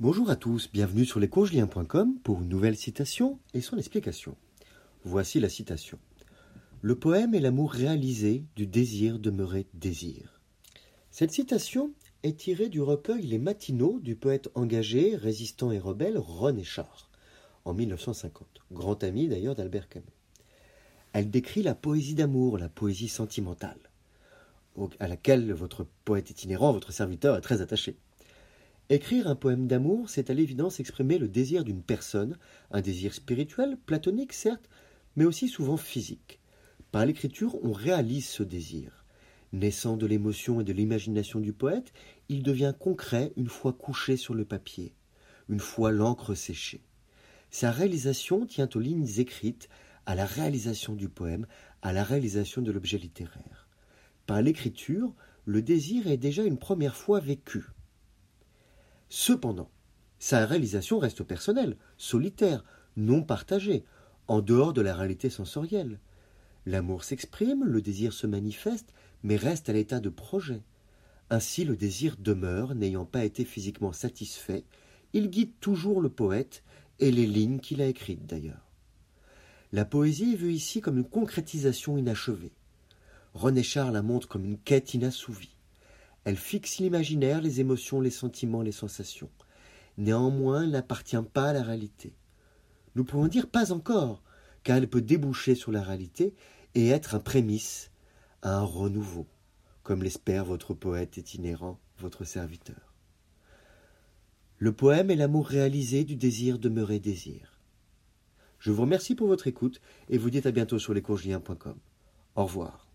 Bonjour à tous, bienvenue sur lescourgeliens.com pour une nouvelle citation et son explication. Voici la citation. Le poème est l'amour réalisé du désir demeurer désir. Cette citation est tirée du recueil Les Matinaux du poète engagé, résistant et rebelle René Char, en 1950, grand ami d'ailleurs d'Albert Camus. Elle décrit la poésie d'amour, la poésie sentimentale, à laquelle votre poète itinérant, votre serviteur, est très attaché. Écrire un poème d'amour, c'est à l'évidence exprimer le désir d'une personne, un désir spirituel, platonique certes, mais aussi souvent physique. Par l'écriture, on réalise ce désir. Naissant de l'émotion et de l'imagination du poète, il devient concret une fois couché sur le papier, une fois l'encre séchée. Sa réalisation tient aux lignes écrites, à la réalisation du poème, à la réalisation de l'objet littéraire. Par l'écriture, le désir est déjà une première fois vécu. Cependant, sa réalisation reste personnelle, solitaire, non partagée, en dehors de la réalité sensorielle. L'amour s'exprime, le désir se manifeste, mais reste à l'état de projet. Ainsi le désir demeure, n'ayant pas été physiquement satisfait, il guide toujours le poète et les lignes qu'il a écrites d'ailleurs. La poésie est vue ici comme une concrétisation inachevée. René Char la montre comme une quête inassouvie. Elle fixe l'imaginaire, les émotions, les sentiments, les sensations. Néanmoins, elle n'appartient pas à la réalité. Nous pouvons dire pas encore, car elle peut déboucher sur la réalité et être un prémisse à un renouveau, comme l'espère votre poète itinérant, votre serviteur. Le poème est l'amour réalisé du désir demeurer désir. Je vous remercie pour votre écoute et vous dis à bientôt sur lescourgiliens.com. Au revoir.